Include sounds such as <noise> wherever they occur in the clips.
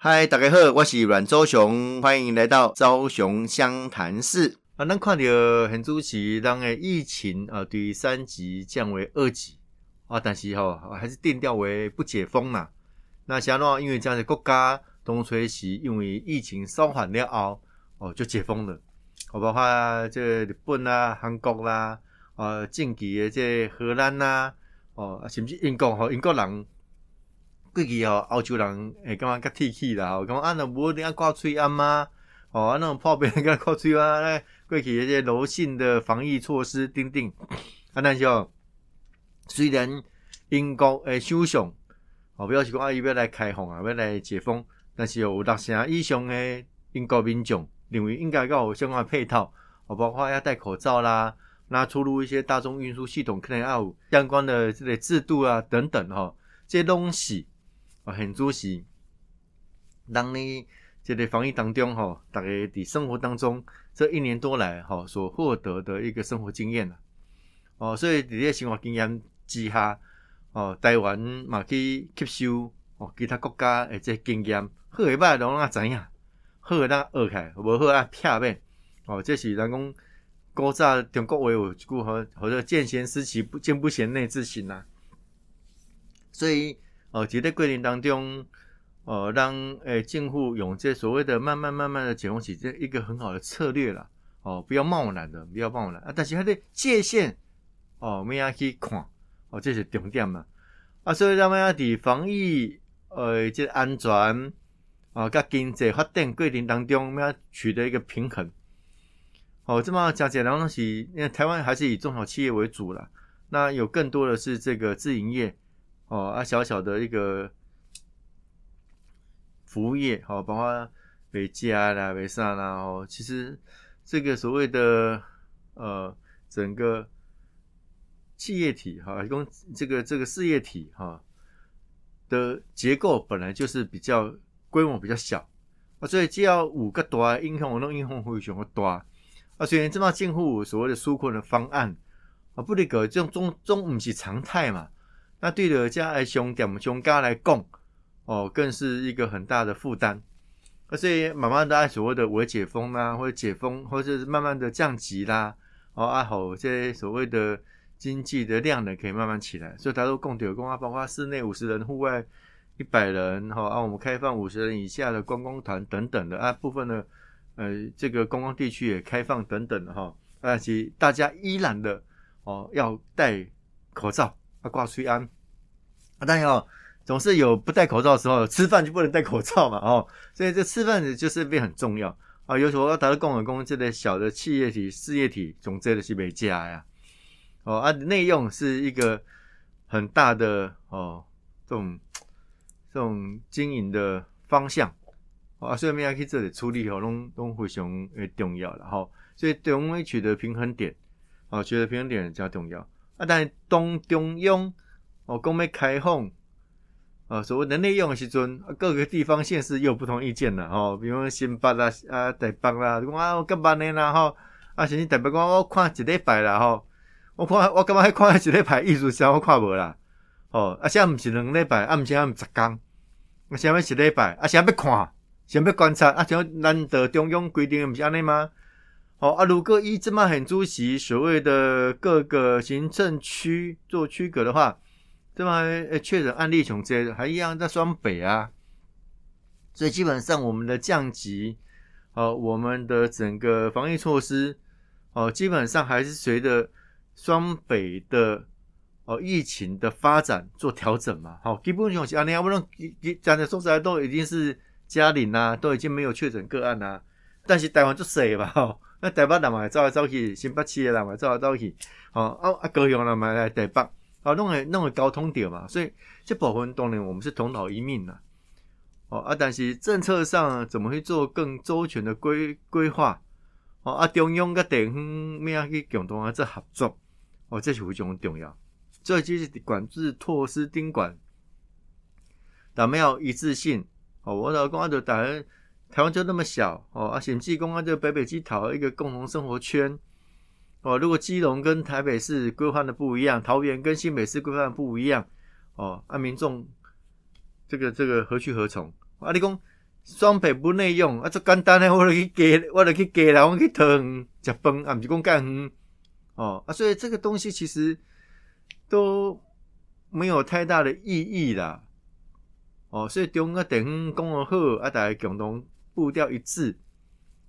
嗨，大家好，我是阮周雄，欢迎来到周雄湘潭市。啊，咱看到很主席，当诶疫情啊，第三级降为二级啊，但是吼还是定调为不解封啦。那想喏，因为这样的国家东吹西，因为疫情稍缓了后，哦就解封了。我，包括这日本啦、韩国啦，啊，近期的这荷兰啦，哦，甚至英国吼，英国人。过去吼，欧洲人会感觉较铁气啦，吼，讲啊，那无你啊挂喙安吗？哦，啊，那种破病人挂喙安，咧 <laughs> 过去迄些柔性的防疫措施，等等，啊，但是哦，虽然英国诶首相哦，表示讲啊，伊要来开放啊，要来解封，但是有六成以上诶英国民众认为应该要有相关配套，哦，包括要戴口罩啦，那出入一些大众运输系统可能要有相关的这类制度啊，等等，吼，这些东西。很主是，当你这个防疫当中，吼，大家伫生活当中这一年多来，吼所获得的一个生活经验啦哦，所以伫个生活经验之下，哦，台湾嘛去吸收哦其他国家诶这经验，好诶歹拢啊知影，好诶咱学起来，无好啊撇面，哦，这是人讲古早中国话有一句吼，或者见贤思齐，不见不贤内自省呐，所以。哦，在这过程当中，哦，让诶政府用这所谓的慢慢慢慢的解封起，这一个很好的策略了。哦，不要贸然的，不要贸然啊。但是它的界限，哦，我们要去看，哦，这是重点嘛。啊，所以咱们要伫防疫，呃，这安全，啊，甲经济发展过程当中，我们要取得一个平衡。哦，这么讲起来，东西，因为台湾还是以中小企业为主了，那有更多的是这个自营业。哦啊，小小的一个服务业，好，包括美家啦、美萨啦，哦，其实这个所谓的呃整个企业体哈，共这个这个事业体哈的结构本来就是比较规模比较小啊，所以只要五个大影响，那影响会选个大啊，所以这么近乎所谓的纾困的方案啊，不离个这种中中不是常态嘛。那对的，家来兄弟、兄家来供哦，更是一个很大的负担。所以慢慢的按所谓的我解封啦，或者解封，或者是慢慢的降级啦，哦，啊好，这些所谓的经济的量呢，可以慢慢起来。所以他说供有供啊，包括室内五十人，户外一百人，哈啊，我们开放五十人以下的观光团等等的啊，部分的呃这个观光地区也开放等等的哈。但是大家依然的哦要戴口罩。挂吹安啊，当然哦，总是有不戴口罩的时候，<laughs> 吃饭就不能戴口罩嘛，哦，所以这吃饭就是变很重要啊。有时候要达到共和公这类小的企业体、事业体，总之的是没加呀，哦啊，内用是一个很大的哦，这种这种经营的方向啊，所以我们要去这里处理哦，拢拢非常诶重要了哈。所以对我们取得平衡点，哦，取得平衡点比较重要。啊，但东中央哦，讲要开放，啊，所谓的内用的时阵啊，各个地方县市又有不同意见了吼。比如新北啦、啊台北啦，讲啊我干办呢啦吼，啊甚至台北讲我看一礼拜啦吼，我看我感觉看一礼拜艺术上我看无啦，哦，啊现在毋是两礼拜，啊毋是啊毋十工，啊现在一礼拜，啊现在要看，先要观察，啊像难得中央规定毋是安尼吗？好啊，如果一这么很主席所谓的各个行政区做区隔的话，这么确诊案例从这还一样在双北啊，所以基本上我们的降级，哦，我们的整个防疫措施，哦，基本上还是随着双北的哦疫情的发展做调整嘛。好，基本上啊，你要不能讲的说起来都已经是嘉陵啊，都已经没有确诊个案啦，但是台湾就死吧，那台北人嘛走来走去，新北市的人嘛走来走去，哦啊啊高雄人嘛来台北，哦弄个弄个交通点嘛，所以这部分当然我们是同岛一命啦，哦啊但是政策上怎么去做更周全的规规划，哦啊中央跟地方咩样去共同啊做合作，哦这是非常重要，所以就是管制措施盯管，但没有一致性，哦我老公就打。台湾就那么小哦，啊，显济公啊，就北北基桃一个共同生活圈哦。如果基隆跟台北市规划的不一样，桃园跟新北市规划的不一样哦，啊，民众这个这个何去何从？啊，你讲双倍不内用啊，这简单诶，<laughs> 我来去给，我来去给啦，我去汤食饭，啊，毋是讲干远哦啊，所以这个东西其实都没有太大的意义啦。哦，所以中个地方讲好，啊，大家共同步调一致，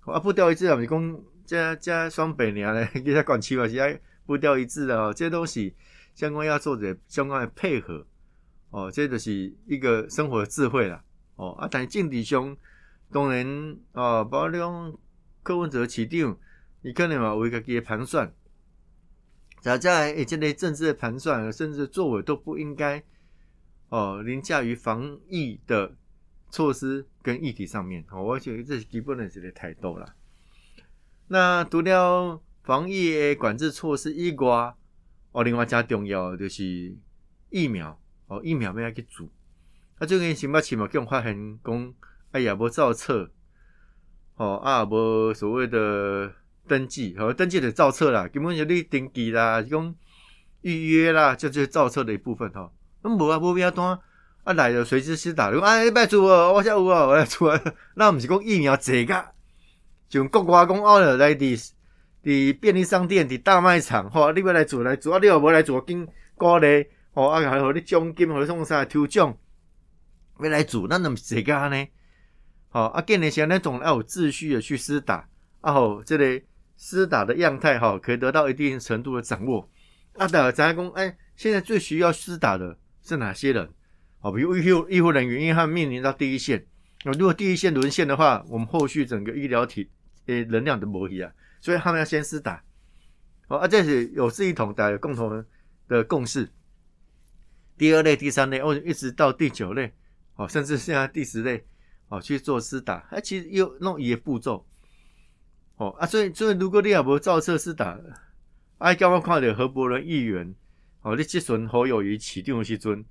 啊，步调一致啊，毋是讲加加双倍尔咧，<laughs> 其他管区嘛是爱步调一致的哦，这些东西相关要做的相关的配合。哦，这就是一个生活的智慧啦。哦，啊，但政治上当然哦，包括讲柯文哲市长，你可能嘛为家己的盘算，在在诶，这类政治的盘算，甚至作为都不应该哦凌驾于防疫的措施跟议题上面。哦，我觉得这是基本的一个态度啦。那除了防疫的管制措施以外，哦，另外加重要就是疫苗。哦，疫苗要去做，啊，最近新北市嘛，叫发现讲，哎呀，无造册，哦啊，无所谓的登记，哦，登记的造册啦，根本就你登记啦，讲预约啦，就就是造册的一部分哈。那无啊，无必要单啊来就随时施打，讲哎，要做哦，我先有哦，我来做啊。<laughs> 那毋是讲疫苗这个，就国外讲哦，来伫伫便利商店、伫大卖场，吼，你要来做来做，啊，你又无来做，紧鼓励。哦，啊，还互你奖金，互你送啥抽奖，要来做，咱怎么这个呢？好，啊，建立起来那种要有秩序的去施打，啊，好，这类施打的样态哈，可以得到一定程度的掌握。啊，的咱讲，哎，现在最需要施打的是哪些人？好，比如医护医护人员，因为他们面临到第一线，那如果第一线沦陷的话，我们后续整个医疗体诶能量的模拟啊，所以他们要先施打。好，啊，这是有志一同的共同的共识。第二类、第三类，哦，一直到第九类，哦，甚至现在第十类，哦，去做施打，哎，其实又弄一个步骤，哦啊，所以所以如果你也不照册施打，哎，刚刚看到何伯伦议员，哦，你即阵好友谊起定的时阵，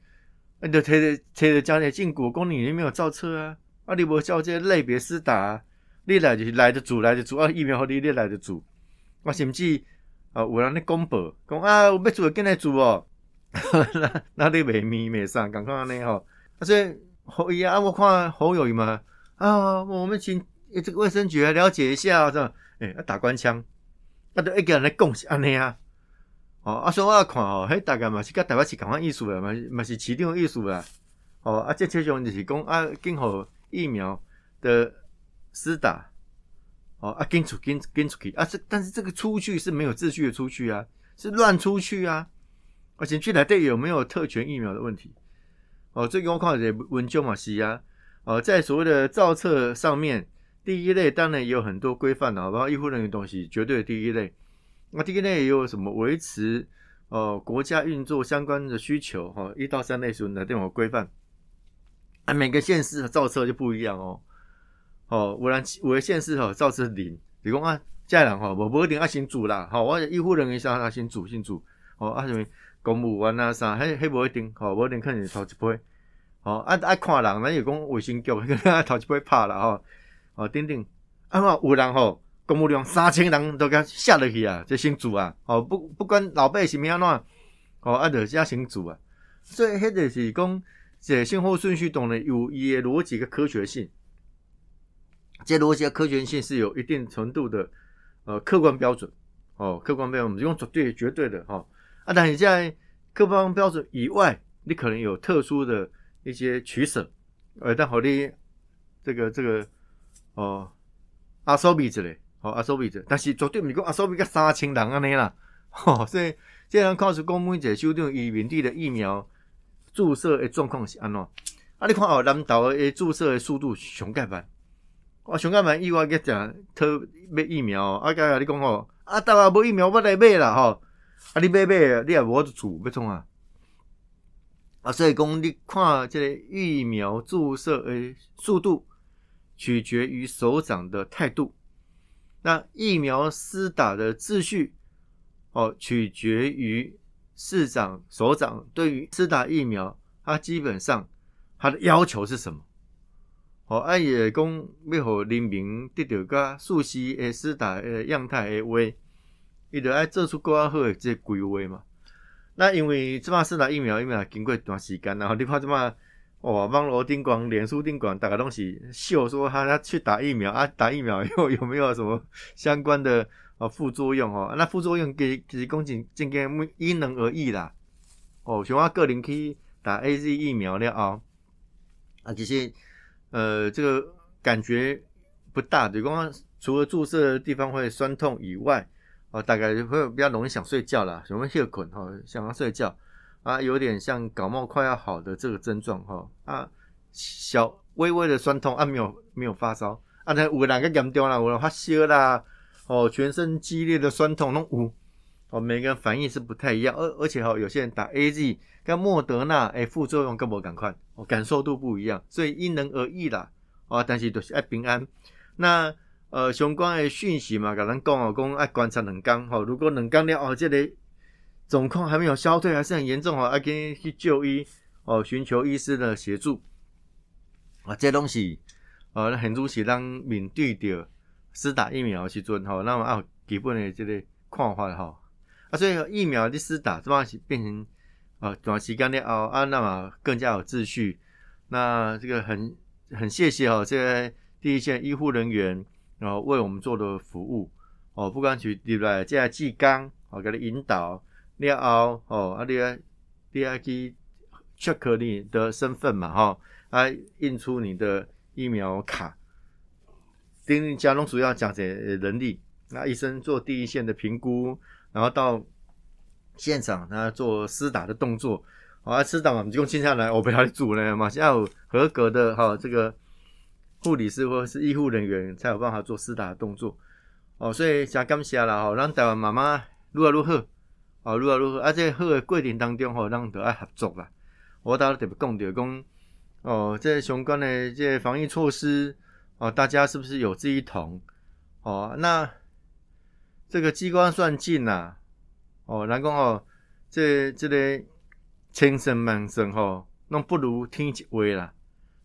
你就推着推着家里进股公里，你没有造册啊，啊，你无照这类别施打，你来就是来得住，来得住啊，疫苗好你你来得住，我甚至啊，有人咧公布讲啊，我要做，跟来做哦。那 <laughs> 那你未咪未上，赶快安尼吼。所以侯爷啊，我看侯友谊嘛啊，我们请这个卫生局来了解一下，这诶，打官腔，啊都一个人来讲是安尼啊。哦，啊，所以我看哦，迄大概嘛是甲台湾是同款意思啦，嘛嘛是市场意思啦。哦，啊，这其中就是讲啊，今后疫苗的施打，哦啊，跟出跟跟出去啊，这但是这个出去是没有秩序的出去啊，是乱出去啊。而且去来对有没有特权疫苗的问题？哦，这个我看也文章嘛是啊。哦，在所谓的造册上面，第一类当然也有很多规范的，包括医护人员东西，绝对的第一类。那第一类也有什么维持哦国家运作相关的需求？哈，一到三类属于哪种规范？啊，每个县市的造车就不一样哦。哦，我然我的县市哈造车零，比如讲啊，家人哈，我不一定要先煮啦。好，我医护人员想他先煮先煮。哦，啊什么？公务员啊啥，迄迄无一定，吼，不一定可能头一批，吼，啊爱看人，咱就讲卫生局，头一杯拍啦，吼，哦，等等，啊嘛有人吼，公务员三千人都甲下落去啊，这先做啊，哦，不不管老百姓安怎，哦，啊得先先做啊，所以迄个是讲，这先后顺序当然有伊的逻辑个科学性，这逻辑科学性是有一定程度的，呃，客观标准，哦，客观标准，用绝对绝对的，哈。啊，但你在客观标准以外，你可能有特殊的一些取舍，呃，但好你这个这个哦，阿苏比之类，哦阿苏比者，但是绝对唔是讲阿苏比甲三千人安尼啦，吼，<laughs> 所以这样告诉公务员者，修订以原地的疫苗注射的状况是安怎？啊，你看哦，南岛的注射的速度上盖慢，我上盖慢以外，个讲特买疫苗，啊，甲你讲吼，啊，台湾无疫苗，我来买啦，吼。啊！你买买，你也无得做，要创啊！啊，所以讲你看这个疫苗注射诶速度，取决于首长的态度；那疫苗施打的秩序，哦，取决于市长、首长对于施打疫苗，他基本上他的要求是什么？哦，啊，也讲要互人民得到个熟悉诶施打诶样态诶话。伊就爱做出更较好诶这规划嘛。那因为即马施打疫苗，疫苗经过一段时间，然后你看即马哇，网络顶广、脸书顶广，大家东西秀说他他去打疫苗啊，打疫苗又有没有什么相关的啊副作用哦？那副作用给其实讲真真个因人而异啦。哦，像我个人去打 A Z 疫苗了啊，啊，其实呃这个感觉不大，就讲除了注射的地方会酸痛以外，哦，大概会比较容易想睡觉啦，容易夜困哦，想要睡觉。啊，有点像感冒快要好的这个症状哈啊，小微微的酸痛啊，没有没有发烧啊，那有人个严重啦，有发烧啦，哦，全身激烈的酸痛，那五哦，每个人反应是不太一样，而而且哈，有些人打 A Z 跟莫德纳，哎，副作用跟我赶快，哦，感受度不一样，所以因人而异啦，哦，但是都是爱平安。那呃，相关的讯息嘛，跟咱讲哦，讲爱观察两天，吼，如果两天了哦，这个。总控还没有消退，还是很严重哦，要跟去就医哦，寻求医师的协助啊。这东西呃，很多是当面对着施打疫苗时阵吼，那么啊，基本的这个看法哈啊，所以疫苗的施打这么是变成啊短时间的哦啊，那么更加有秩序。那这个很很谢谢哦，这个第一线医护人员然后为我们做的服务哦，不管去对不对？这技刚哦，给他引导。了后哦，啊，你啊，你啊去 check 你的身份嘛，哈，啊，印出你的疫苗卡。丁家龙主要讲解人力，那医生做第一线的评估，然后到现场他做施打的动作，啊，施打嘛，我们就接下来我不要组呢嘛，要有合格的哈这个护理师或是医护人员才有办法做施打的动作，哦，所以加感谢啦，吼，让台湾妈妈如何如何。哦，如何如何？啊，这好的过程当中，吼，咱都爱合作啦。我倒特别讲着讲，哦，这相关的这防疫措施，哦，大家是不是有志一同？哦，那这个机关算尽呐，哦，人讲哦，这这个千算万算吼，那不如天一话啦。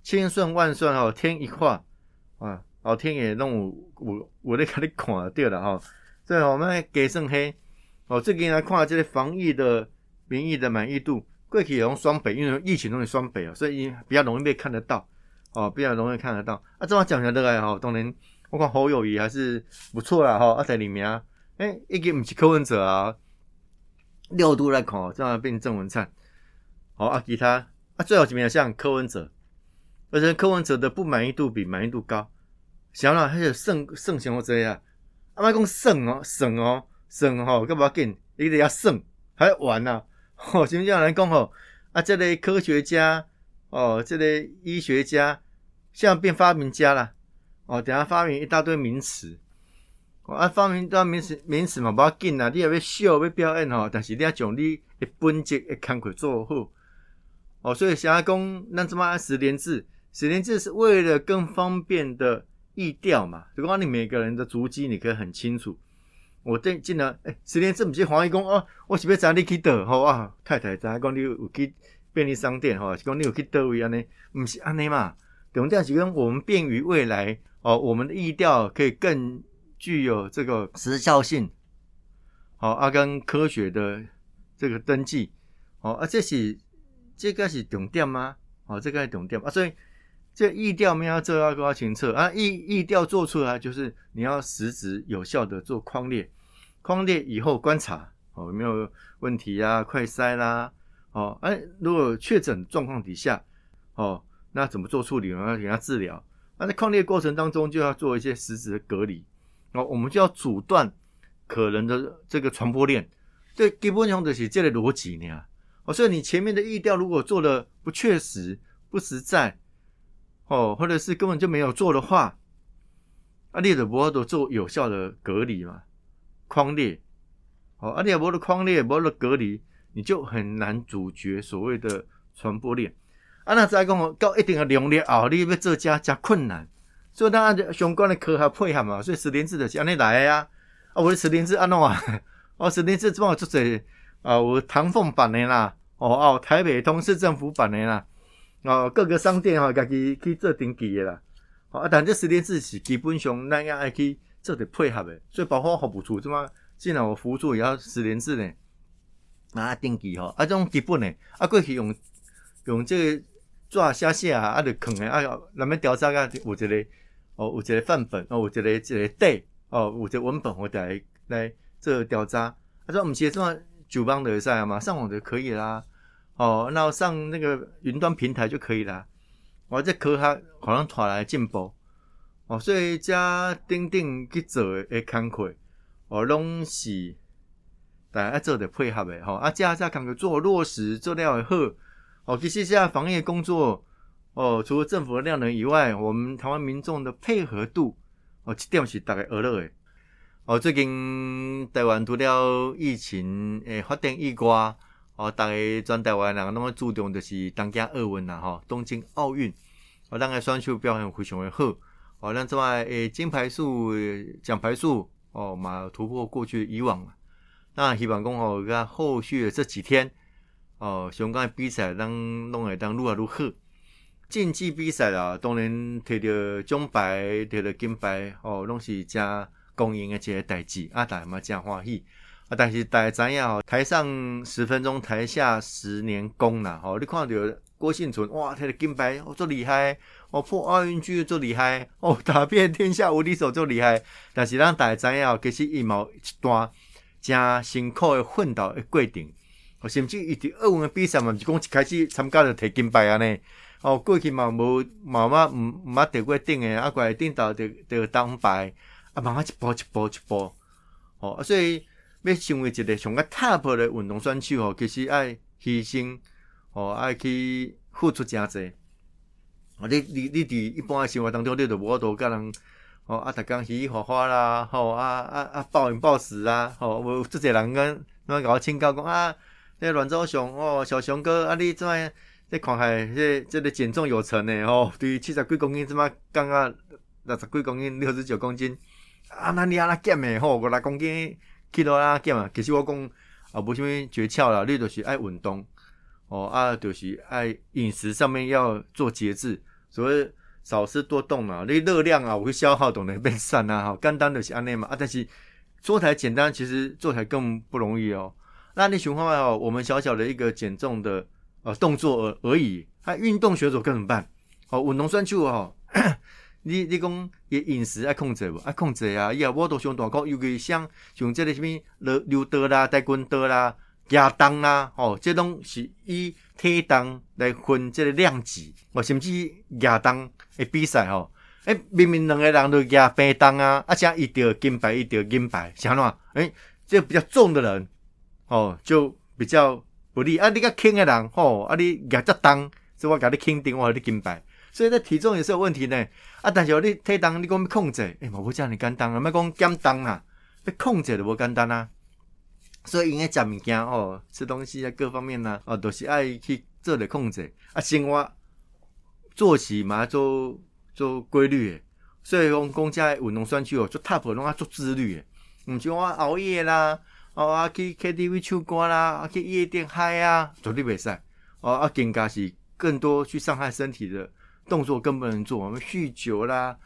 千算万算吼，天一话啊，老天爷弄有有有咧甲你看对了吼。所以我们加算黑。哦，这个来看这个防疫的民意的满意度，过去用双北，因为疫情容易双北啊，所以比较容易被看得到，哦，比较容易看得到。啊，这么讲起来哈，当然我看侯友谊还是不错啦，哈，啊在里面啊，哎，一个不是柯文哲啊，六度来看，这样变郑文灿，好啊，其他啊，最好几名像柯文哲，而且柯文哲的不满意度比满意度高，想想还有胜胜型或这样，阿妈讲胜哦，胜哦。省吼，干嘛紧？你得要算，还要玩呐！吼，什么样来讲吼？啊，这类科学家哦，这类医学家，现在变发明家了哦。等下发明一大堆名词，哦啊，发明一大堆名词名词嘛，不要紧啊！你也要秀要表演吼，但是你要将你的本质的工作做好哦。所以想要讲，那怎么按十连字？十连字是为了更方便的易调嘛？就讲你每个人的足迹，你可以很清楚。我进进了，哎，十年这不是黄义公哦，我是要找你去倒，好啊，太太在讲你有去便利商店，哈，是讲你有去倒位安尼，不是安尼嘛？重点是讲我们便于未来哦，我们的意调可以更具有这个时效性，好，啊，跟科学的这个登记，哦，啊，这是这个是重点吗？哦，这个是重点啊，所以。这意调没有做要高清测啊，意意调做出来就是你要实质有效的做框列，框列以后观察哦有没有问题啊，快筛啦，哦哎如果确诊状况底下哦那怎么做处理呢？给他治疗，那在框列过程当中就要做一些实质的隔离，哦我们就要阻断可能的这个传播链，这基本上的是这个逻辑呢，哦所以你前面的意调如果做的不确实不实在。哦，或者是根本就没有做的话，啊，列的不都做有效的隔离嘛？框列，哦，啊，列不的框列，不的隔离，你就很难阻绝所谓的传播链。啊，那再讲哦，到一定的量了后，你要做加加困难，所以当然相关的科学配合嘛。所以十连制的是安尼来呀，啊，我的十连制安怎啊？<laughs> 哦，十连制怎么做者啊？我唐凤版的啦，哦哦，台北通市政府版的啦。哦，各个商店吼，家己去做登记的啦。啊，但这十连制是基本上咱要爱去做的配合的，所以包括服务处怎么，既然我服务处也要十连制呢，啊登记吼，啊这种基本的，啊过去用用这个抓写写啊，啊，就坑诶，啊，咱们调查个有一个哦，有一个范本哦，有一个一个底哦，有一个文本，我来来做调查。他说：“我们其实上九邦的赛嘛，上网就可以啦。哦，那上那个云端平台就可以啦。我这科学好像带来进步哦，所以加钉钉去做诶工课哦，拢是大家做的配合的吼。啊，加加工课做落实做了好哦。其实现在防疫工作哦，除了政府的量能以外，我们台湾民众的配合度哦，这点是大概俄勒诶。”哦，最近台湾除了疫情诶发展以外，哦，大家全台湾人拢注重就是东京奥运啦，吼，东京奥运，哦，咱个选手表现非常的好，哦，咱这外诶金牌数、奖牌数，哦，嘛突破过去以往，那希望讲吼，个后续的这几天，哦，相关比赛咱拢会当愈来愈好，竞技比赛啦，当然摕到奖牌、摕到金牌，哦，拢是加。公营的这些代志，啊，大家嘛真欢喜，啊，但是大家知影吼，台上十分钟，台下十年功啦，吼，你看到郭幸存，哇，他的金牌哦，做厉害，哦，破奥运纪录做厉害，哦，<laughs> 打遍天下无敌手做厉害，但是咱大家知影，其实伊毛一段真辛苦的奋斗的过程，哦，甚至伊伫奥运的比赛嘛，毋是讲一开始参加就摕金牌安尼，哦，过去嘛无嘛嘛毋毋捌得过顶诶，啊，过来顶头得得当牌。啊，慢慢一步一步一步，哦，所以要成为一个上个 top 的运动选手哦，其实爱牺牲，哦，爱去付出真济。哦，你你你伫一般的生活当中，你就无多甲人，哦，啊，逐工嘻嘻哈哈啦，吼，啊啊啊，暴饮暴食啊，吼，无即个人跟那甲我请教讲啊，这阮祖雄哦，小熊哥啊，你怎么这看海这这个减重有成呢？吼，对七十几公斤怎么刚刚六十几公斤，六十九公斤？啊，那你安那减诶吼，五六公斤去到啊减啊。其实我讲啊，无啥物诀窍啦，你就是爱运动哦，啊，就是爱饮食上面要做节制，所谓少吃多动啊。你热量啊，我会消耗，懂得变散啊，哈，简单就是安尼嘛啊。但是做起来简单，其实做起来更不容易哦。那你循环哦，我们小小的一个减重的呃动作而而已，啊，运动选手该怎么办？哦，运动算去哦。你你讲伊饮食爱控制无？爱控制啊！伊也无都上大讲，尤其像像即个什物溜溜刀啦、跆拳道啦、亚当啦，哦，即拢是以体重来分即个量级，哦，甚至亚当的比赛吼，诶，明明两个人都亚平重啊，啊，像一条金牌，一条金牌，像喏，诶，这比较重的人，哦，就比较不利啊！你较轻的人，吼，啊，你亚只重，所以我甲你肯定我你金牌。所以在体重也是有问题呢，啊！但是你体重你讲要控制，诶，无这样你简单啊，莫讲减重啊，要控制就无简单啊。所以应该食物件哦，吃东西啊，各方面呐，哦，都是爱去做的控制啊。生活作息嘛，做做规律的。所以讲公家运动选手哦，做 top 拢啊做自律的，毋像我熬夜啦，哦啊去 KTV 唱歌啦，啊去夜店嗨啊，绝对袂使。哦啊，更加是更多去伤害身体的。动作更不能做，我们酗酒啦，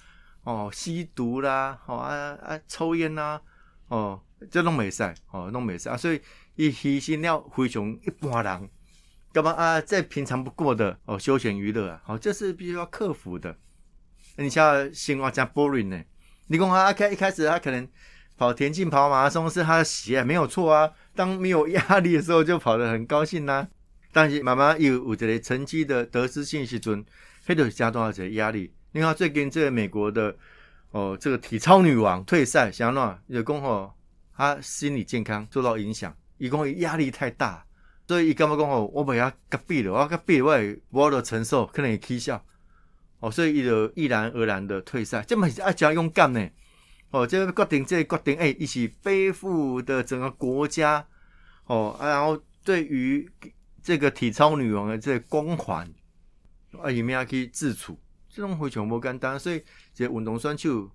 哦，吸毒啦，哦啊啊，抽烟呐，哦，这拢袂使，哦，拢袂使啊，所以一牺牲了非常一般人，干嘛啊？再平常不过的哦，休闲娱乐啊，好，这是必须要克服的。你像生活加 boring 呢？你讲啊，开一开始他可能跑田径、跑马拉松是他的喜爱，没有错啊。当没有压力的时候，就跑得很高兴呐。但是慢慢有有这个成绩的得失性时阵。黑头加多少些压力？你看最近这个美国的哦，这个体操女王退赛，想喏，有讲吼，她心理健康受到影响，伊讲压力太大，所以伊干嘛讲吼，我不要隔壁了，我隔壁我也无得承受，可能会起笑，哦，所以伊就毅然而然的退赛，这么是爱加勇敢呢，哦，这个决定，这个决定，哎，一起背负的整个国家，哦，然后对于这个体操女王的这个光环。啊，伊咩去自处，这种非常无简单，所以这运动选手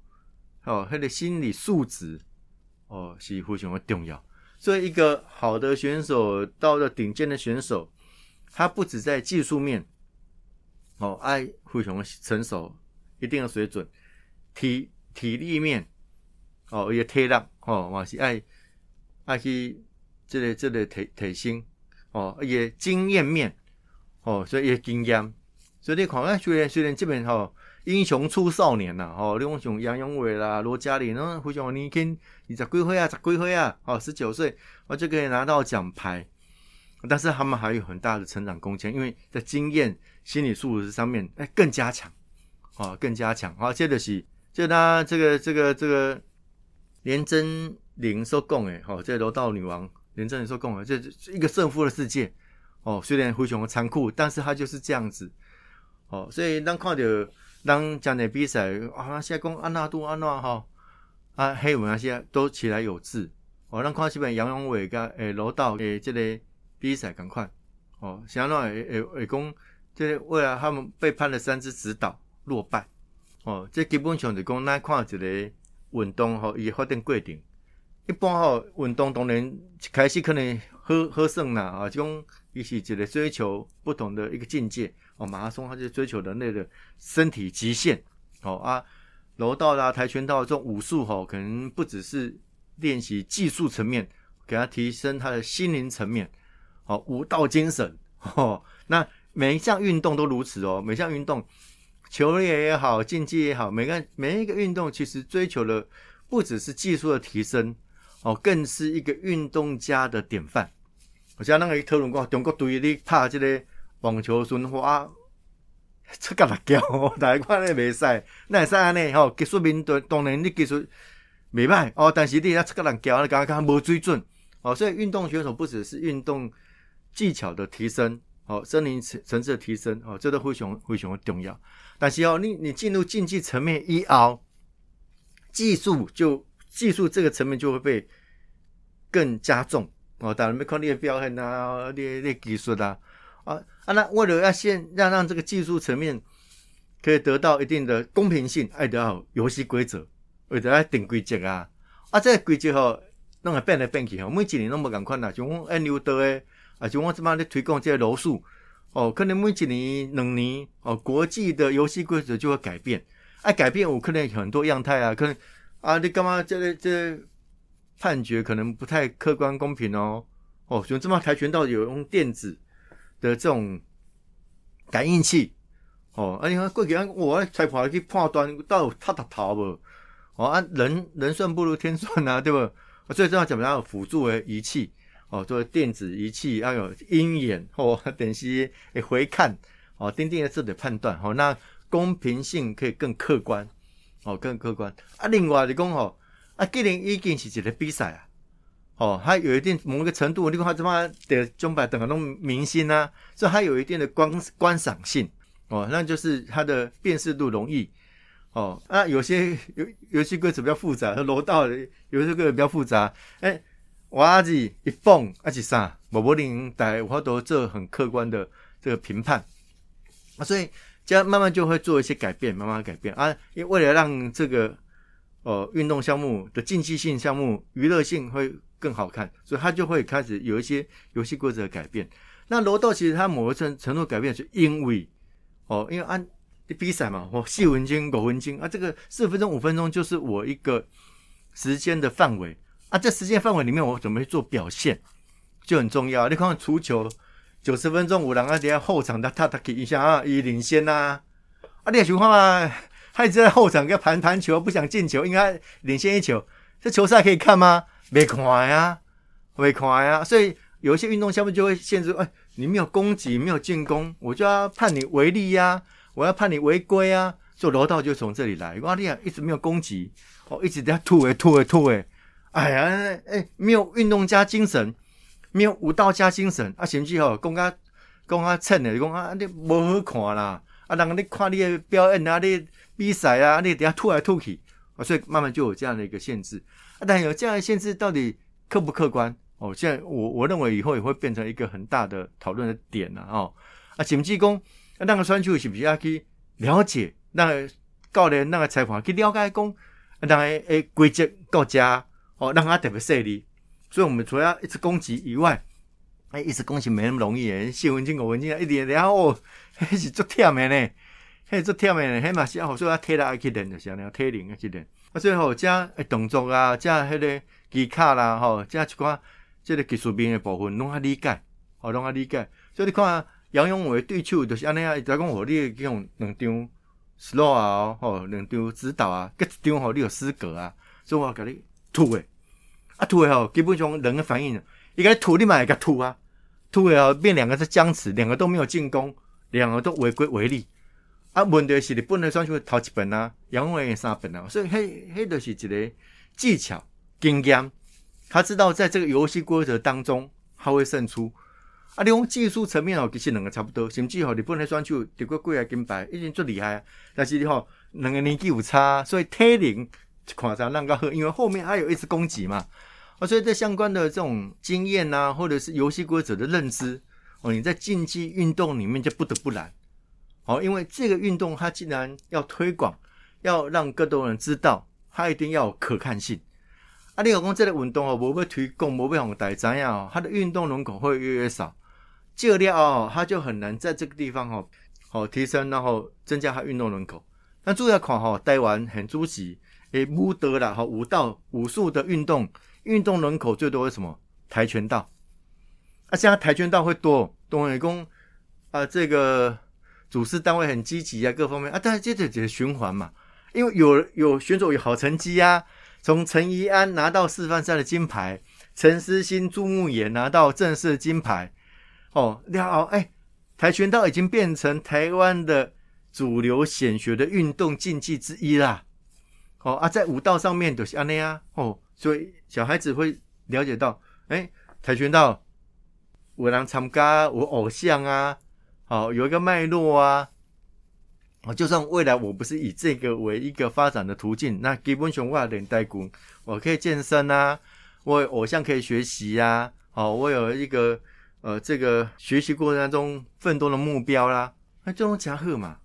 哦，他的心理素质哦是非常的重要。所以一个好的选手，到了顶尖的选手，他不止在技术面哦，爱非常成熟，一定的水准，体体力面哦也体力哦，嘛是爱爱去这个这个体体型哦，也经验面哦，所以也经验。所以你看啊，虽然虽然这边吼英雄出少年呐，吼，你讲像杨永伟啦、罗嘉玲，那非常年轻，二十几岁啊，十几岁啊，哦，十九岁，我就可以拿到奖牌。但是他们还有很大的成长空间，因为在经验、心理素质上面，哎，更加强，哦，更加强。好，接着是，就他这个这个这个连真玲说讲诶，好，这柔道女王连真玲说讲诶，这一个胜负的世界，哦，虽然非常的残酷，但是他就是这样子，哦，所以咱看到咱讲的比赛啊，现在讲安娜都安娜哈，啊，黑文那些都起来有志，哦，咱看这本杨永伟跟诶柔道诶这个。比赛赶快哦，想要让诶诶讲，这为了他们被判了三支指导落败。哦，这基本上就讲咱看一个运动吼，伊发展过程，一般吼运动当然一开始可能好好胜啦啊，就讲伊是一个追求不同的一个境界。哦，马拉松它就追求人类的身体极限哦啊，柔道啦、跆拳道这种武术吼，可能不只是练习技术层面，给他提升他的心灵层面。哦，武道精神哦。那每一项运动都如此哦。每项运动，球类也好，竞技也好，每个每一个运动其实追求的不只是技术的提升哦，更是一个运动家的典范。我像那个讨论过，中国队咧拍这个网球顺花，<laughs> 出格辣椒，<laughs> 大家看咧袂使，那会使安尼吼？技术面对当然你技术袂歹哦，但是你也出格辣椒，你刚刚无水准哦。所以运动选手不只是运动。技巧的提升，哦，森林层层次的提升，哦，这都非常非常的重要。但是哦，你你进入竞技层面一熬，技术就技术这个层面就会被更加重哦。当然没看你的表现啊，你你技术啊，啊啊，那为了要先让让这个技术层面可以得到一定的公平性，爱得要游戏规则，为得要定规则啊。啊，这个规则吼，弄会变来变去吼，每一年拢无共款啦，像讲 N 六的诶。啊，就我这边咧推广这些柔术，哦，可能每一年、两年，哦，国际的游戏规则就会改变。啊，改变我可能很多样态啊，可能啊，你干嘛这个这判决可能不太客观公平哦。哦，像这么跆拳道有用电子的这种感应器，哦，啊，你看过去我裁判去判断到他的头无？哦，啊，人人算不如天算啊，对不？最重要怎么样辅助的仪器？哦，做电子仪器要有鹰眼或等些回看哦，钉钉的字的判断哦，那公平性可以更客观哦，更客观啊。另外你讲哦，啊，既然已经是一个比赛啊，哦，它有一定某一个程度，你讲他怎么的中百等很多明星啊，所以它有一定的观观赏性哦，那就是它的辨识度容易哦。啊，有些游游戏规则比较复杂，和楼道有些规则比较复杂，哎。我子一蹦啊，是啥？无无能带我都做很客观的这个评判啊，所以这样慢慢就会做一些改变，慢慢改变啊。因为为了让这个呃运动项目的竞技性项目娱乐性会更好看，所以他就会开始有一些游戏规则的改变。那柔道其实它某个程程度改变，是因为哦，因为按比赛嘛，我四分钟、五分钟啊，这个四分钟、五分钟就是我一个时间的范围。啊，这时间范围里面，我怎么去做表现就很重要。你看，足球九十分钟，五人啊，底下后场他他他给一下啊，以领先呐。啊，你也情况啊，他一直在后场跟盘盘球，不想进球，应该领先一球。这球赛可以看吗？没看呀，没看呀。所以有一些运动项目就会限制，哎，你没有攻击，没有进攻，我就要判你违例呀，我要判你违规啊。就柔道就从这里来。哇，你啊，一直没有攻击，哦，一直在吐诶吐诶吐诶。哎呀，哎，没有运动加精神，没有武道加精神，啊，甚至吼讲较讲较蹭的，讲啊，你无好看啦，啊，人你看你的表演啊，你比赛啊，你等下吐来吐去，啊，所以慢慢就有这样的一个限制。但有这样的限制，到底客不客观？哦，现在我我认为以后也会变成一个很大的讨论的点了哦。啊，甚至讲那个选手是不是要去了解那个教练那个裁判去了解讲那个诶规则到家。哦，让他特别犀利，所以我们除了一直攻击以外，哎，一直攻击没那么容易诶。四分钟、五分钟一点，然后迄是足忝的呢，迄足忝的呢，迄嘛是好说要体力去练，就是安尼体能去练。啊，所以吼，这诶动作啊，这迄个技巧啦，吼，这一寡即个技术面诶部分，拢较理解，吼，拢较理解。所以你看，杨永伟对手就是安尼啊，伊就讲互你用两张 slow 啊，吼，两张指导啊，各一张吼你有资格啊，所以我甲你吐诶，啊吐诶吼，基本上人的反应，伊甲吐你嘛会甲吐啊，吐诶吼变两个是僵持，两个都没有进攻，两个都违规违例。啊，问题是你本来选手头一本啊，杨永伟三本啊，所以迄迄就是一个技巧经验，他知道在这个游戏规则当中他会胜出。啊，你讲技术层面哦，其实两个差不多，甚至吼日本的选手得过几个金牌，已经足厉害啊。但是你吼两个年纪有差，所以体能看上那个好，因为后面还有一次攻击嘛。啊，所以在相关的这种经验呐，或者是游戏规则的认知哦，你在竞技运动里面就不得不来。哦，因为这个运动它既然要推广，要让更多人知道，它一定要有可看性。啊，你讲这个运动哦，无要推广，无要让大家知影哦，它的运动人口会越来越少。戒掉哦，它就很难在这个地方哦，好提升，然后增加它运动人口。那主要看哈，台湾很主席诶，武德啦，哈，武道武术的运动，运动人口最多是什么？跆拳道。啊，现在跆拳道会多，东北工啊，这个主事单位很积极啊，各方面啊，但是接着这个循环嘛，因为有有选手有好成绩啊，从陈怡安拿到示范赛的金牌，陈思欣、朱木炎拿到正式金牌。哦，了后哎，跆拳道已经变成台湾的主流显学的运动竞技之一啦。哦啊，在武道上面都是安尼啊。哦，所以小孩子会了解到，哎，跆拳道有人参加，我偶像啊，哦有一个脉络啊。哦，就算未来我不是以这个为一个发展的途径，那基本上我也练代鼓，我可以健身啊，我偶像可以学习呀。哦，我有一个。呃，这个学习过程当中奋斗的目标啦，那这种加贺嘛，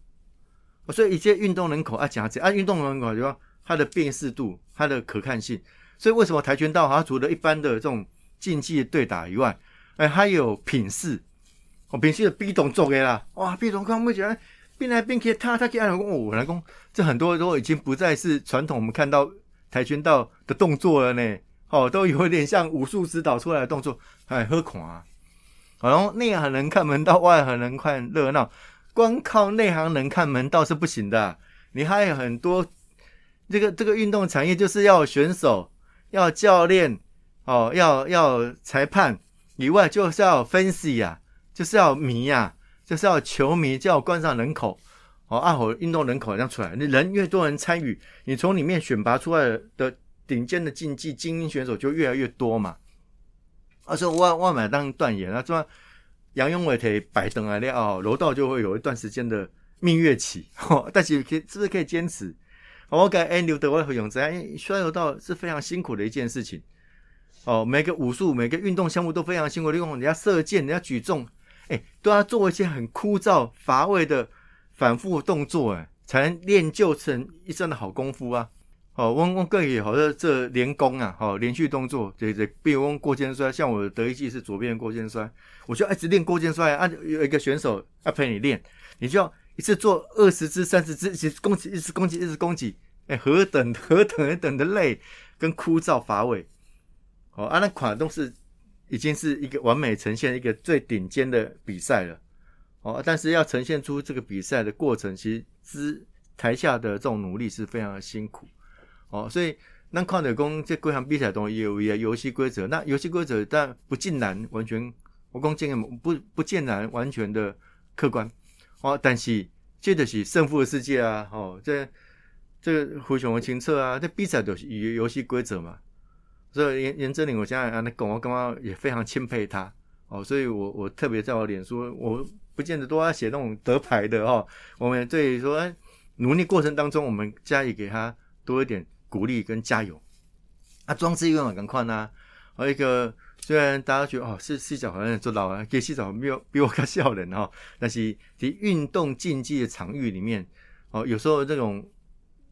所以一些运动人口啊，加这啊，运动人口就说它的辨识度、它的可看性。所以为什么跆拳道它除了一般的这种竞技对打以外，哎，还有品势，哦，品势的 B 动作的啦，哇，B 动看不起来，变来变去，他他给按公我来公，这很多都已经不再是传统我们看到跆拳道的动作了呢，哦，都有点像武术指导出来的动作，哎，何况啊。然后内行人看门道，外行人看热闹。光靠内行人看门道是不行的，你还有很多这个这个运动产业，就是要选手、要教练、哦，要要裁判。以外，就是要分析呀，就是要迷呀，就是要球迷，就要观赏人口。哦，二火运动人口这样出来，你人越多人参与，你从里面选拔出来的顶尖的竞技精英选手就越来越多嘛。啊，所以我我买当断言啊，说杨永伟可以摆灯啊，了楼道就会有一段时间的蜜月期，<laughs> 但是可以是不是可以坚持？我感觉刘德华和永泽，因为摔柔道是非常辛苦的一件事情。哦，每个武术、每个运动项目都非常辛苦，例如人家射箭、人家举重，哎，都要做一些很枯燥乏味的反复动作，哎，才能练就成一身的好功夫啊。哦，我我个也好像这连功啊，好连续动作，对对，比如过肩摔，像我的得意技是左边过肩摔，我就一直练过肩摔啊。有一个选手要陪你练，你就要一次做二十支、三十支，一直攻击，一直攻击，一直攻击，哎，何等何等何等的累跟枯燥乏味。哦，啊，那款都是已经是一个完美呈现一个最顶尖的比赛了。哦，但是要呈现出这个比赛的过程，其实之台下的这种努力是非常的辛苦。哦，所以那看的讲这各项比赛中也有一个游戏规则，那游戏规则但不尽然完全，我讲这个不不尽然完全的客观。哦，但是这就是胜负的世界啊！哦，这这个非常的清澈啊！这比赛都是有游戏规则嘛。所以严严正林，我现在啊，那狗我刚刚也非常钦佩他。哦，所以我我特别在我脸书，我不见得都要写那种得牌的哦。我们对说哎努力过程当中，我们加以给他多一点。鼓励跟加油，啊，装置用很快呐。还一个，虽然大家觉得哦，是细脚好像做老啊，给细脚没有比我更笑人哈。但是在运动竞技的场域里面，哦，有时候这种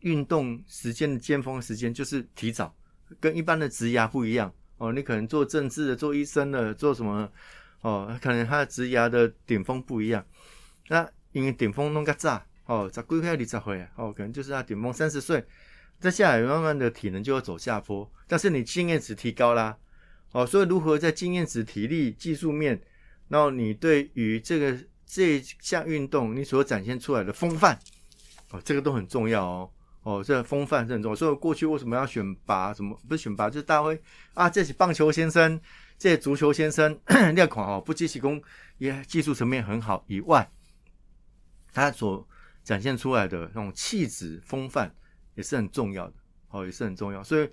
运动时间的尖峰时间就是提早，跟一般的职涯不一样哦。你可能做政治的、做医生的、做什么哦，可能他的职涯的顶峰不一样。那因为顶峰弄个炸哦，十几岁、二十岁哦，可能就是他顶峰三十岁。在下来慢慢的体能就会走下坡，但是你经验值提高啦，哦，所以如何在经验值、体力、技术面，然后你对于这个这项运动你所展现出来的风范哦，这个都很重要哦。哦，这风范是很重要。所以过去为什么要选拔？什么不是选拔？就是大会啊，这是棒球先生，这足球先生，<clears throat> 那款哦，不积其功也技术层面很好以外，他所展现出来的那种气质风范也是很重要的。哦，也是很重要。所以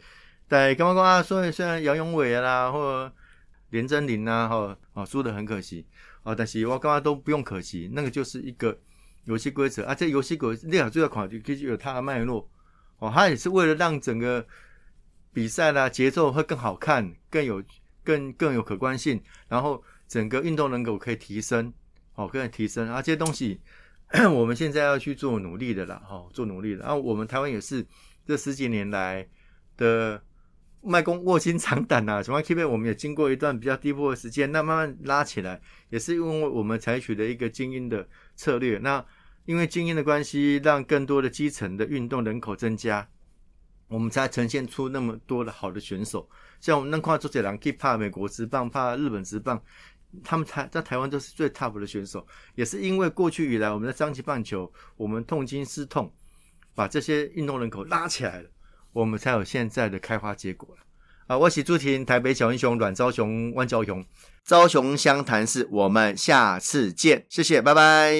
在刚刚讲啊，所以虽然杨永伟啦，或者连真林啊，哈，啊输的很可惜啊，但是我刚刚都不用可惜，那个就是一个。游戏规则啊，这游戏规则，列好最要考虑，其实有它的脉络哦。它也是为了让整个比赛啦节奏会更好看，更有更更有可观性，然后整个运动能够可以提升哦，可以提升啊。这些东西 <clears throat> 我们现在要去做努力的啦，哈，做努力的。然后我们台湾也是这十几年来的卖功卧薪尝胆呐，<laughs> 从 K 杯我们也经过一段比较低波的时间，那慢慢拉起来，也是因为我们采取的一个精英的。策略，那因为精英的关系，让更多的基层的运动人口增加，我们才呈现出那么多的好的选手。像我们那块周杰伦，可以怕美国职棒，怕日本职棒，他们台在台湾都是最 top 的选手。也是因为过去以来，我们的张旗棒球，我们痛经失痛，把这些运动人口拉起来了，我们才有现在的开花结果。啊，我是朱婷，台北小英雄阮昭雄、万昭雄，昭雄相谈室，我们下次见，谢谢，拜拜。